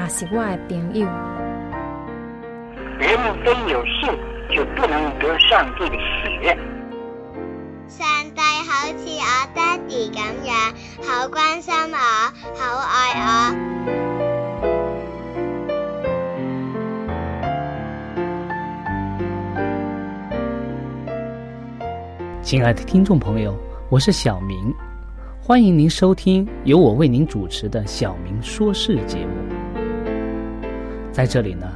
也是我的朋友。人们非有信，就不能得上帝的喜悦。上帝好似我爹哋咁样，好关心我，好爱我。亲爱的听众朋友，我是小明。欢迎您收听由我为您主持的《小明说事》节目。在这里呢，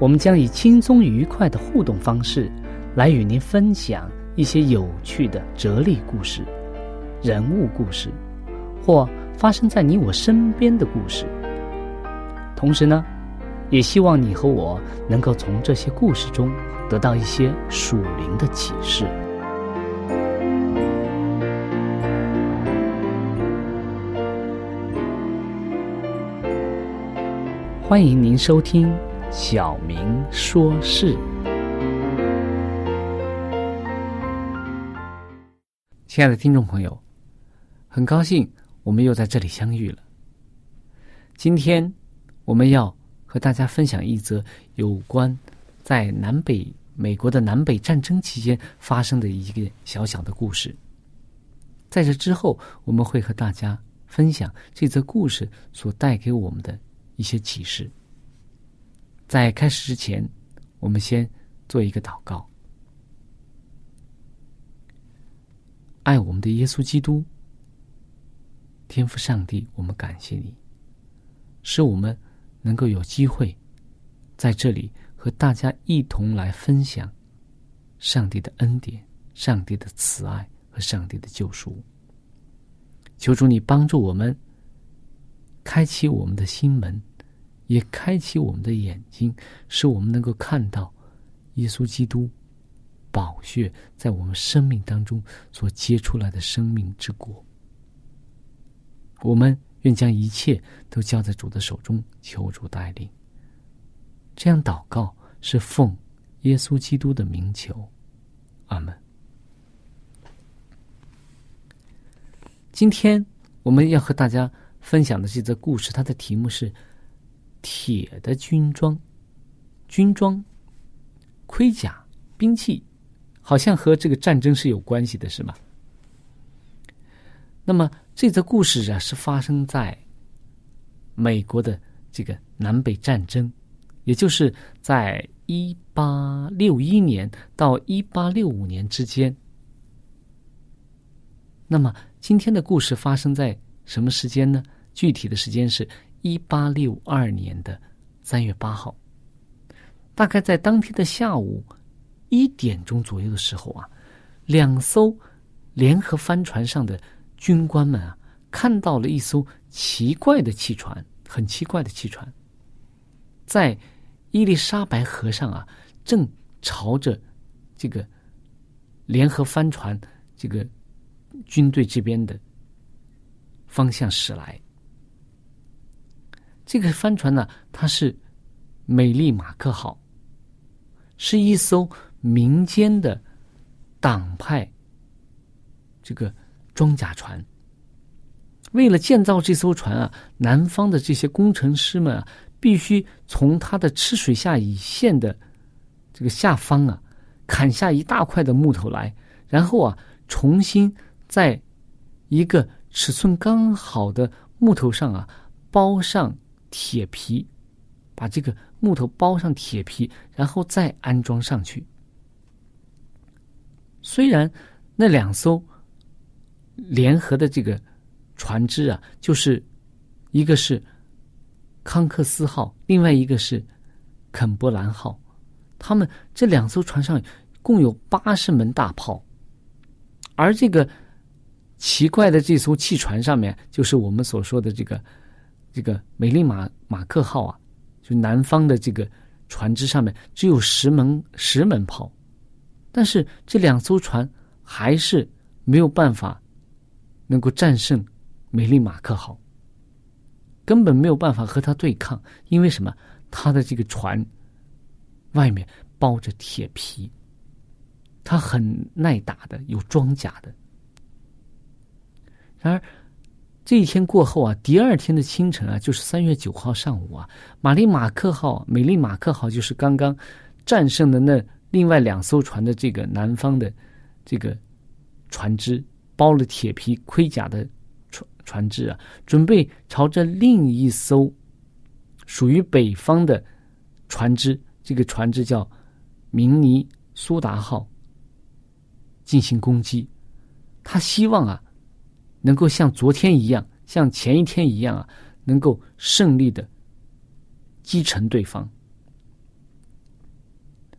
我们将以轻松愉快的互动方式，来与您分享一些有趣的哲理故事、人物故事，或发生在你我身边的故事。同时呢，也希望你和我能够从这些故事中得到一些属灵的启示。欢迎您收听小明说事。亲爱的听众朋友，很高兴我们又在这里相遇了。今天我们要和大家分享一则有关在南北美国的南北战争期间发生的一个小小的故事。在这之后，我们会和大家分享这则故事所带给我们的。一些启示。在开始之前，我们先做一个祷告。爱我们的耶稣基督，天父上帝，我们感谢你，使我们能够有机会在这里和大家一同来分享上帝的恩典、上帝的慈爱和上帝的救赎。求主你帮助我们，开启我们的心门。也开启我们的眼睛，使我们能够看到耶稣基督宝血在我们生命当中所结出来的生命之果。我们愿将一切都交在主的手中，求主带领。这样祷告是奉耶稣基督的名求，阿门。今天我们要和大家分享的这则故事，它的题目是。铁的军装、军装、盔甲、兵器，好像和这个战争是有关系的，是吗？那么这则故事啊，是发生在美国的这个南北战争，也就是在一八六一年到一八六五年之间。那么今天的故事发生在什么时间呢？具体的时间是。一八六二年的三月八号，大概在当天的下午一点钟左右的时候啊，两艘联合帆船上的军官们啊，看到了一艘奇怪的汽船，很奇怪的汽船，在伊丽莎白河上啊，正朝着这个联合帆船这个军队这边的方向驶来。这个帆船呢，它是“美丽马克号”，是一艘民间的党派这个装甲船。为了建造这艘船啊，南方的这些工程师们啊，必须从它的吃水下乙线的这个下方啊，砍下一大块的木头来，然后啊，重新在一个尺寸刚好的木头上啊，包上。铁皮，把这个木头包上铁皮，然后再安装上去。虽然那两艘联合的这个船只啊，就是一个是康克斯号，另外一个是肯伯兰号，他们这两艘船上共有八十门大炮，而这个奇怪的这艘汽船上面，就是我们所说的这个这个美丽马马克号啊，就南方的这个船只上面只有十门十门炮。但是这两艘船还是没有办法能够战胜美丽马克号，根本没有办法和它对抗，因为什么？它的这个船外面包着铁皮，它很耐打的，有装甲的。然而这一天过后啊，第二天的清晨啊，就是三月九号上午啊，玛丽马克号、美丽马克号就是刚刚战胜的那。另外两艘船的这个南方的这个船只包了铁皮盔甲的船船只啊，准备朝着另一艘属于北方的船只，这个船只叫明尼苏达号进行攻击。他希望啊，能够像昨天一样，像前一天一样啊，能够胜利的击沉对方。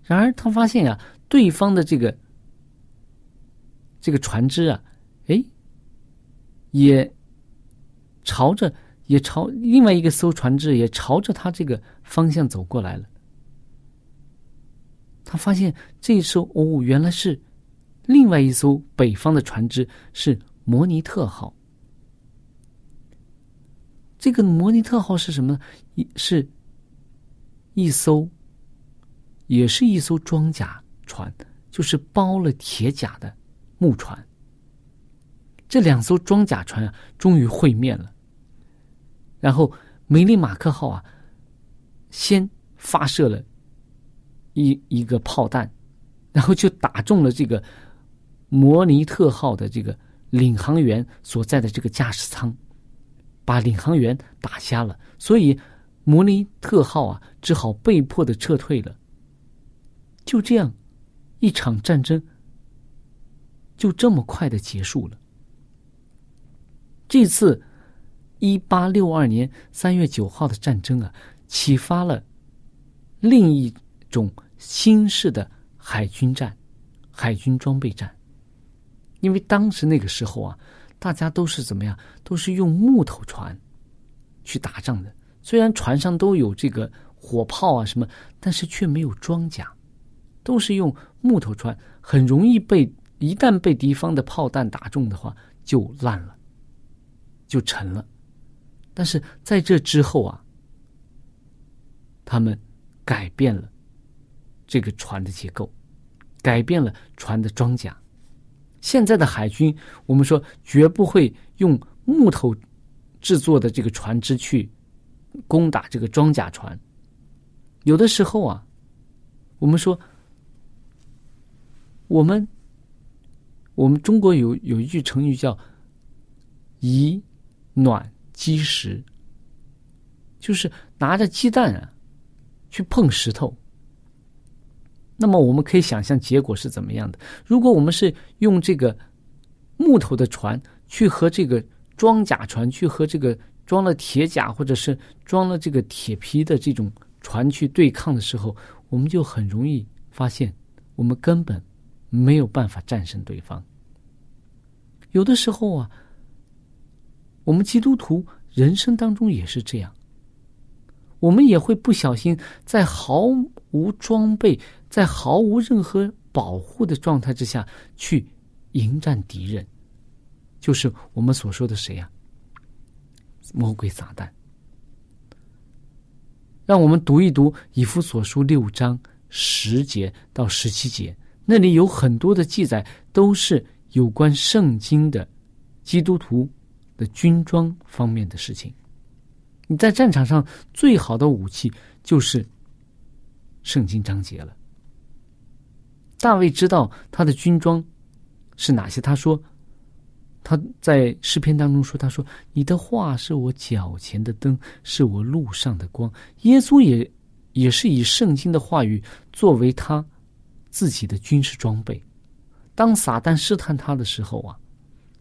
然而，他发现呀，对方的这个这个船只啊，哎，也朝着也朝另外一个艘船只也朝着他这个方向走过来了。他发现这一艘哦，原来是另外一艘北方的船只，是摩尼特号。这个摩尼特号是什么？一是一艘。也是一艘装甲船，就是包了铁甲的木船。这两艘装甲船啊，终于会面了。然后，梅利马克号啊，先发射了一一个炮弹，然后就打中了这个摩尼特号的这个领航员所在的这个驾驶舱，把领航员打瞎了。所以，摩尼特号啊，只好被迫的撤退了。就这样，一场战争就这么快的结束了。这次一八六二年三月九号的战争啊，启发了另一种新式的海军战——海军装备战。因为当时那个时候啊，大家都是怎么样？都是用木头船去打仗的。虽然船上都有这个火炮啊什么，但是却没有装甲。都是用木头船，很容易被一旦被敌方的炮弹打中的话，就烂了，就沉了。但是在这之后啊，他们改变了这个船的结构，改变了船的装甲。现在的海军，我们说绝不会用木头制作的这个船只去攻打这个装甲船。有的时候啊，我们说。我们，我们中国有有一句成语叫“以卵击石”，就是拿着鸡蛋啊去碰石头。那么我们可以想象结果是怎么样的？如果我们是用这个木头的船去和这个装甲船去和这个装了铁甲或者是装了这个铁皮的这种船去对抗的时候，我们就很容易发现，我们根本。没有办法战胜对方。有的时候啊，我们基督徒人生当中也是这样，我们也会不小心在毫无装备、在毫无任何保护的状态之下去迎战敌人，就是我们所说的谁呀？魔鬼撒旦。让我们读一读以弗所书六章十节到十七节。那里有很多的记载，都是有关圣经的基督徒的军装方面的事情。你在战场上最好的武器就是圣经章节了。大卫知道他的军装是哪些，他说他在诗篇当中说：“他说你的话是我脚前的灯，是我路上的光。”耶稣也也是以圣经的话语作为他自己的军事装备。当撒旦试探他的时候啊，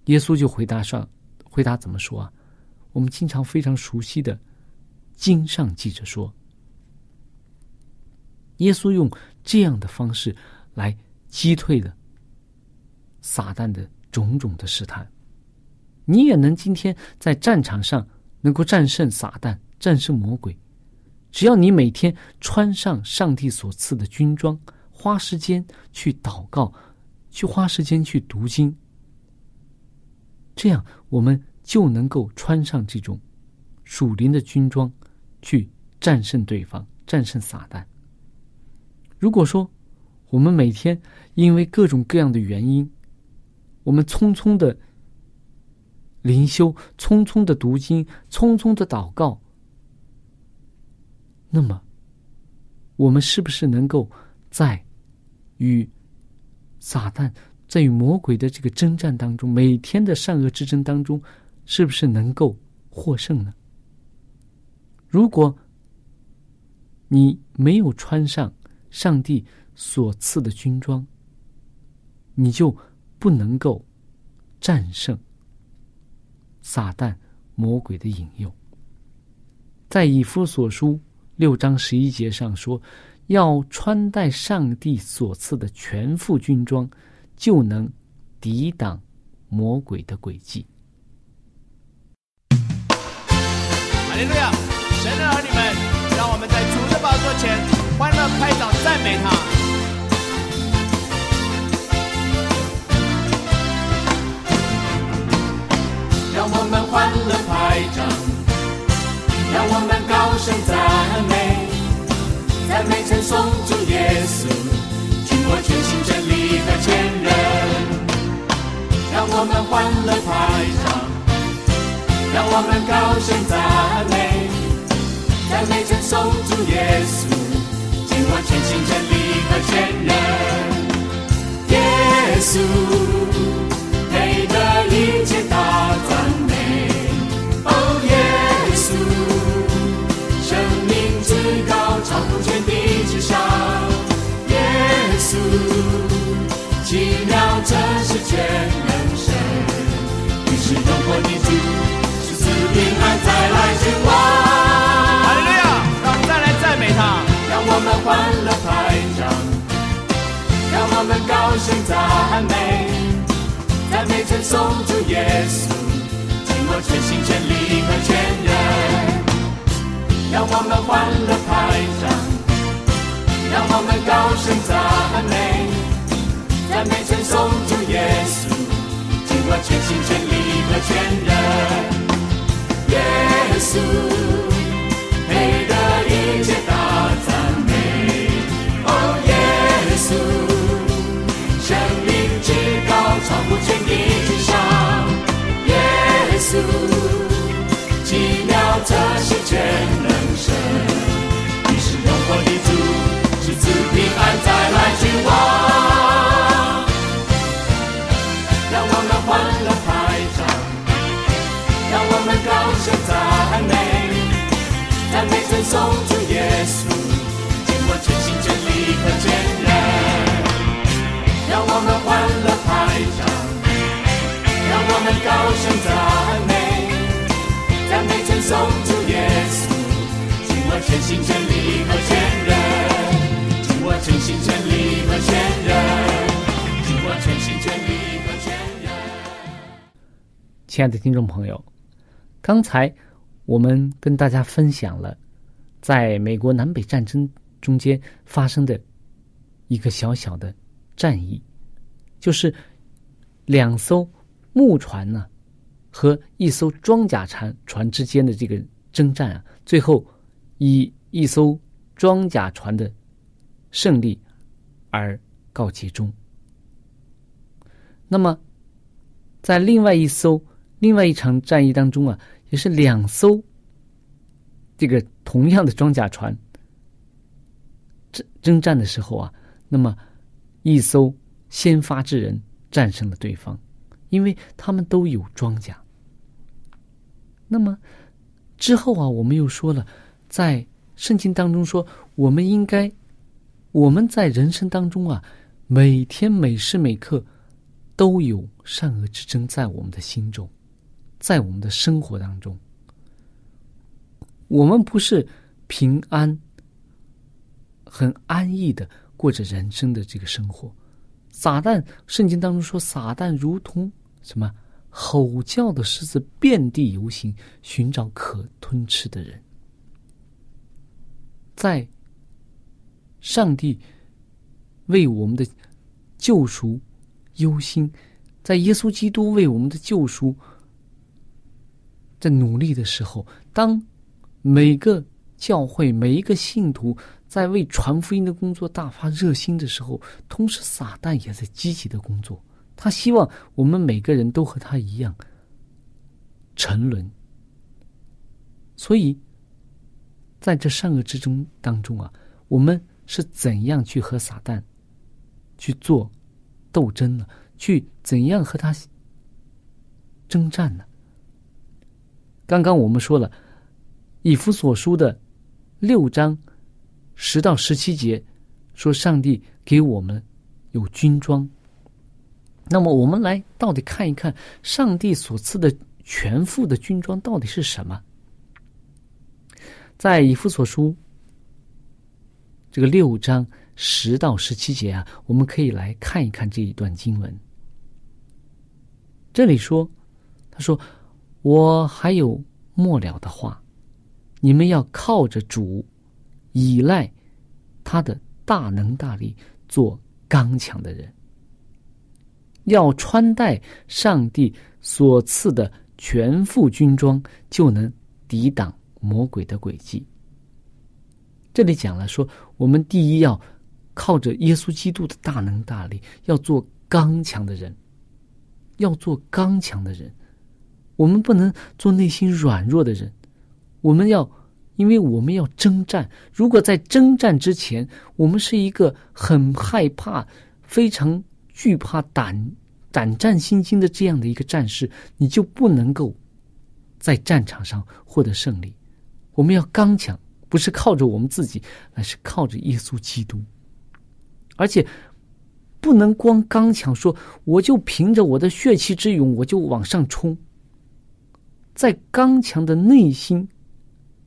耶稣就回答上，回答怎么说啊？我们经常非常熟悉的经上记着说，耶稣用这样的方式来击退了撒旦的种种的试探。你也能今天在战场上能够战胜撒旦，战胜魔鬼。只要你每天穿上上帝所赐的军装，花时间去祷告，去花时间去读经，这样我们就能够穿上这种属灵的军装，去战胜对方，战胜撒旦。如果说我们每天因为各种各样的原因，我们匆匆的灵修，匆匆的读经，匆匆的祷告。那么，我们是不是能够在与撒旦、在与魔鬼的这个征战当中，每天的善恶之争当中，是不是能够获胜呢？如果你没有穿上上帝所赐的军装，你就不能够战胜撒旦、魔鬼的引诱。在以夫所书。六章十一节上说，要穿戴上帝所赐的全副军装，就能抵挡魔鬼的诡计。哈利路亚！神的儿女们，让我们在主的宝座前欢乐拍掌赞美他。让我们欢乐拍掌。让我们高声赞美，赞美称颂主耶稣，经过全心真理和坚韧。让我们欢乐拍掌，让我们高声赞美，赞美称颂主耶稣，经过全心真理和坚韧。耶稣奇妙真是全能神，你是荣国的主，是赐平安再来君王。哈利路亚！让我们再来赞美他，让我们欢乐拍掌，让我们高声赞美，赞美称颂主耶稣，尽我全心全力和全人。让我们欢乐拍掌，让我们高声赞美，赞美称颂主耶稣，尽我全心全力和全人。耶稣配得一切大赞美，哦耶稣，超乎天地之上，耶稣，奇妙这是全能。神，你是荣光的主，是赐平安再来君王。让我们欢乐拍掌，让我们高声赞美，赞美称颂主耶稣，尽我全心全力和坚韧。让我们欢，我们高声赞美，赞美称颂主耶稣。我全心全力和全人，尽我全心全力和全人，尽我全心全力和全人。亲爱的听众朋友，刚才我们跟大家分享了在美国南北战争中间发生的一个小小的战役，就是两艘木船呢和一艘装甲船船之间的这个征战啊，最后。以一艘装甲船的胜利而告结终。那么，在另外一艘、另外一场战役当中啊，也是两艘这个同样的装甲船征征战的时候啊，那么一艘先发制人战胜了对方，因为他们都有庄稼。那么之后啊，我们又说了。在圣经当中说，我们应该我们在人生当中啊，每天每时每刻都有善恶之争在我们的心中，在我们的生活当中。我们不是平安、很安逸的过着人生的这个生活。撒旦，圣经当中说，撒旦如同什么吼叫的狮子，遍地游行，寻找可吞吃的人。在上帝为我们的救赎忧心，在耶稣基督为我们的救赎在努力的时候，当。每个教会每一个信徒在为传福音的工作大发热心的时候，同时撒旦也在积极的工作。他希望我们每个人都和他一样沉沦。所以，在这善恶之中当中啊，我们是怎样去和撒旦去做斗争呢？去怎样和他征战呢？刚刚我们说了。以弗所书的六章十到十七节说：“上帝给我们有军装。”那么，我们来到底看一看上帝所赐的全副的军装到底是什么？在以弗所书这个六章十到十七节啊，我们可以来看一看这一段经文。这里说：“他说，我还有末了的话。”你们要靠着主，依赖他的大能大力，做刚强的人。要穿戴上帝所赐的全副军装，就能抵挡魔鬼的诡计。这里讲了说，我们第一要靠着耶稣基督的大能大力，要做刚强的人，要做刚强的人。我们不能做内心软弱的人。我们要，因为我们要征战。如果在征战之前，我们是一个很害怕、非常惧怕、胆胆战心惊的这样的一个战士，你就不能够在战场上获得胜利。我们要刚强，不是靠着我们自己，而是靠着耶稣基督。而且不能光刚强，说我就凭着我的血气之勇，我就往上冲。在刚强的内心。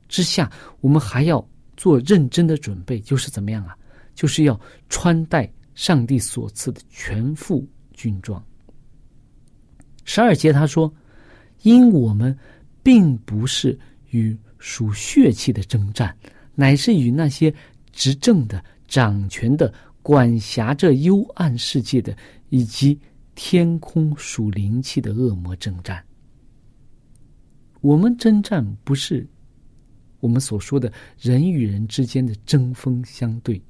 之下，我们还要做认真的准备，就是怎么样啊？就是要穿戴上帝所赐的全副军装。十二节他说：“因我们并不是与属血气的征战，乃是与那些执政的、掌权的、管辖着幽暗世界的，以及天空属灵气的恶魔征战。我们征战不是。”我们所说的人与人之间的针锋相对，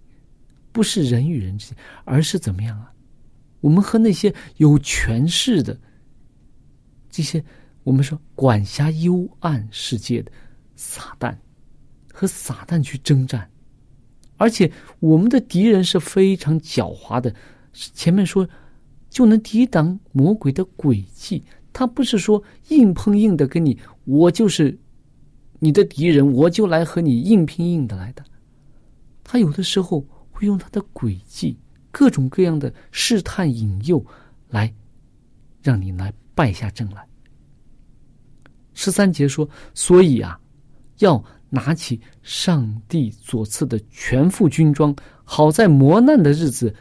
不是人与人之间，而是怎么样啊？我们和那些有权势的这些，我们说管辖幽暗世界的撒旦，和撒旦去征战，而且我们的敌人是非常狡猾的。前面说就能抵挡魔鬼的诡计，他不是说硬碰硬的跟你，我就是。你的敌人，我就来和你硬拼硬的来的。他有的时候会用他的诡计，各种各样的试探引诱，来让你来败下阵来。十三节说：“所以啊，要拿起上帝所赐的全副军装，好在磨难的日子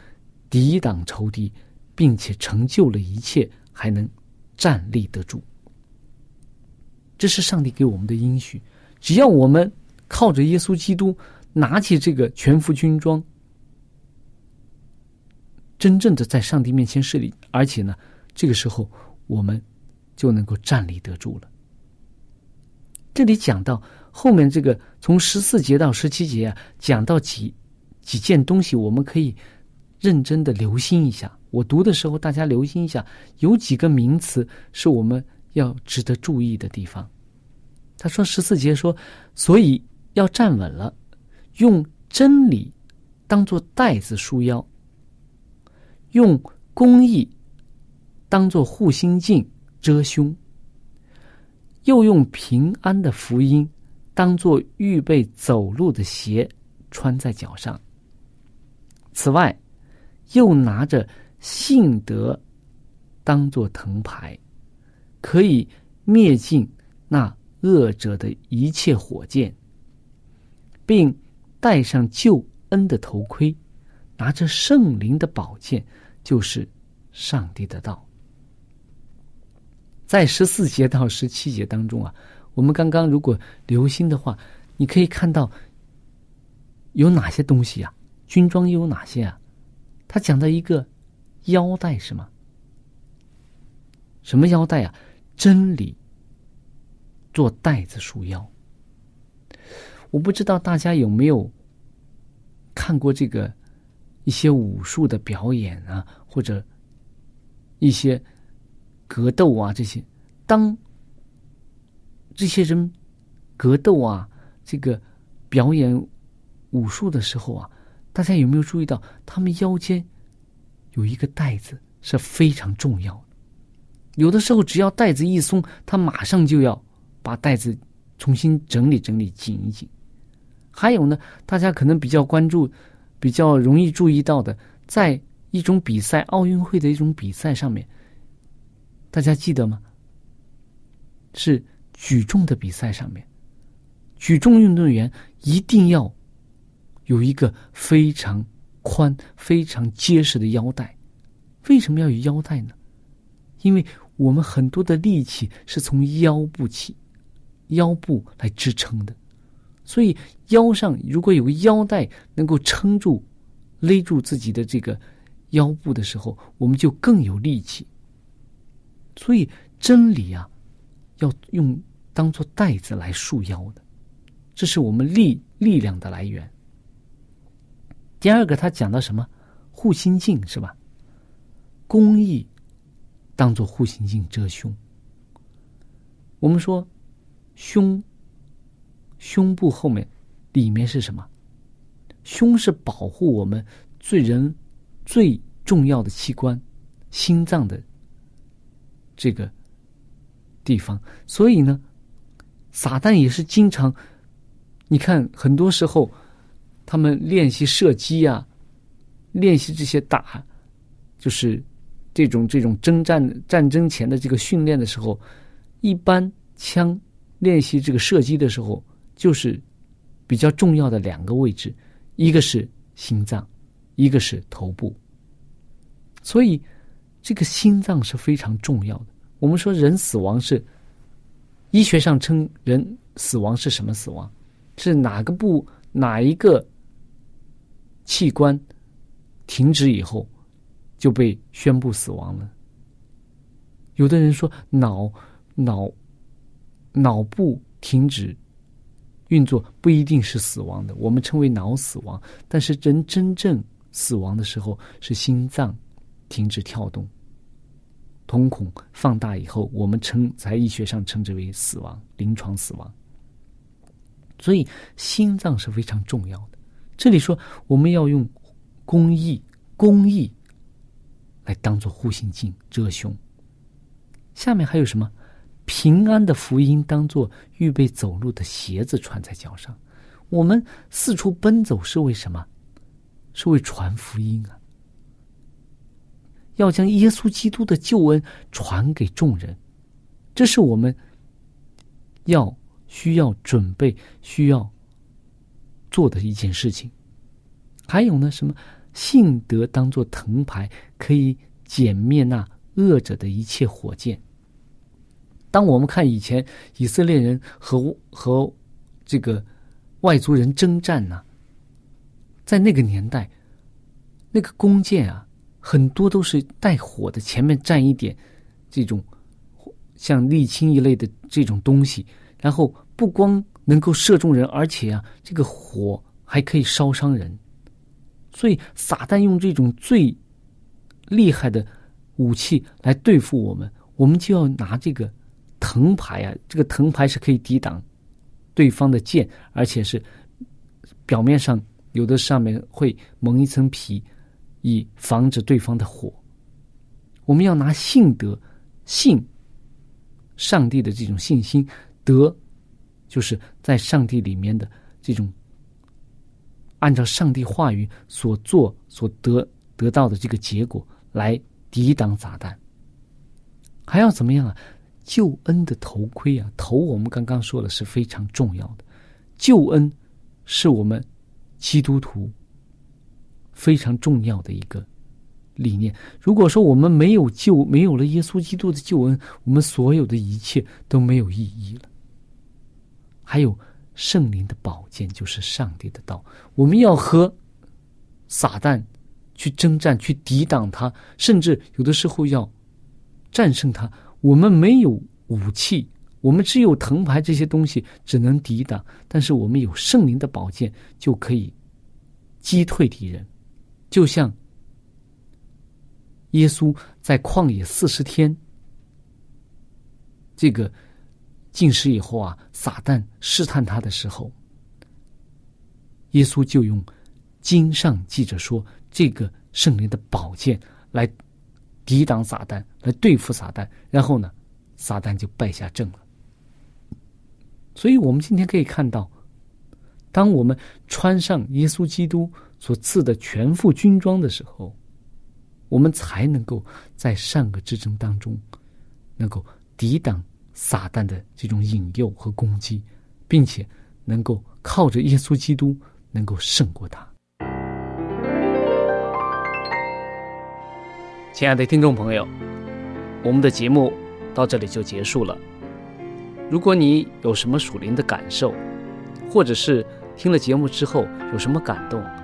抵挡仇敌，并且成就了一切，还能站立得住。”这是上帝给我们的应许。只要我们靠着耶稣基督，拿起这个全副军装，真正的在上帝面前设立，而且呢，这个时候我们就能够站立得住了。这里讲到后面这个从十四节到十七节啊，讲到几几件东西，我们可以认真的留心一下。我读的时候，大家留心一下，有几个名词是我们要值得注意的地方。他说：“十四节说，所以要站稳了，用真理当做带子束腰，用公义当做护心镜遮胸，又用平安的福音当做预备走路的鞋穿在脚上。此外，又拿着信德当做藤牌，可以灭尽那恶者的一切火箭，并戴上救恩的头盔，拿着圣灵的宝剑，就是上帝的道。在十四节到十七节当中啊，我们刚刚如果留心的话，你可以看到有哪些东西啊？军装又有哪些啊？他讲到一个腰带是吗？什么腰带啊？真理做带子束腰。我不知道大家有没有看过这个一些武术的表演啊，或者一些。格斗啊，这些，当这些人格斗啊，这个表演武术的时候啊，大家有没有注意到，他们腰间有一个带子是非常重要的。有的时候，只要带子一松，他马上就要把带子重新整理整理，紧一紧。还有呢，大家可能比较关注、比较容易注意到的，在一种比赛，奥运会的一种比赛上面。大家记得吗？是举重的比赛上面，举重运动员一定要有一个非常宽、非常结实的腰带。为什么要有腰带呢？因为我们很多的力气是从腰部起，腰部来支撑的，所以腰上如果有个腰带能够撑住、勒住自己的这个腰部的时候，我们就更有力气。所以真理啊，要用当做带子来束腰的，这是我们力力量的来源。第二个，他讲到什么？护心镜是吧？公益当做护心镜遮胸。我们说胸胸部后面里面是什么？胸是保护我们最人最重要的器官——心脏的。这个地方，所以呢，撒旦也是经常，你看，很多时候他们练习射击啊，练习这些打，就是这种这种征战战争前的这个训练的时候，一般枪练习这个射击的时候，就是比较重要的两个位置，一个是心脏，一个是头部，所以。这个心脏是非常重要的。我们说人死亡是医学上称人死亡是什么死亡？是哪个部哪一个器官停止以后就被宣布死亡了？有的人说脑脑脑部停止运作不一定是死亡的，我们称为脑死亡。但是人真正死亡的时候是心脏。停止跳动，瞳孔放大以后，我们称在医学上称之为死亡，临床死亡。所以心脏是非常重要的。这里说我们要用公益，公益来当做护心镜遮胸。下面还有什么？平安的福音当做预备走路的鞋子穿在脚上。我们四处奔走是为什么？是为传福音啊。要将耶稣基督的救恩传给众人，这是我们要需要准备、需要做的一件事情。还有呢，什么信德当做藤牌，可以歼灭那恶者的一切火箭。当我们看以前以色列人和和这个外族人征战呢，在那个年代，那个弓箭啊。很多都是带火的，前面站一点这种像沥青一类的这种东西，然后不光能够射中人，而且啊，这个火还可以烧伤人。所以撒旦用这种最厉害的武器来对付我们，我们就要拿这个藤牌啊，这个藤牌是可以抵挡对方的剑，而且是表面上有的上面会蒙一层皮。以防止对方的火，我们要拿信德、信上帝的这种信心，德就是在上帝里面的这种按照上帝话语所做所得得到的这个结果来抵挡撒旦。还要怎么样啊？救恩的头盔啊，头我们刚刚说了是非常重要的。救恩是我们基督徒非常重要的一个理念。如果说我们没有救，没有了耶稣基督的救恩，我们所有的一切都没有意义了。还有圣灵的宝剑，就是上帝的道。我们要和撒旦去征战，去抵挡他，甚至有的时候要战胜他。我们没有武器，我们只有藤牌这些东西，只能抵挡。但是我们有圣灵的宝剑，就可以击退敌人。就像耶稣在旷野四十天，这个进食以后啊，撒旦试探他的时候，耶稣就用经上记着说这个圣灵的宝剑来。抵挡撒旦，来对付撒旦，然后呢，撒旦就败下阵了。所以，我们今天可以看到，当我们穿上耶稣基督所赐的全副军装的时候，我们才能够在善恶之争当中，能够抵挡撒旦的这种引诱和攻击，并且能够靠着耶稣基督，能够胜过他。亲爱的听众朋友，我们的节目到这里就结束了。如果你有什么属灵的感受，或者是听了节目之后有什么感动，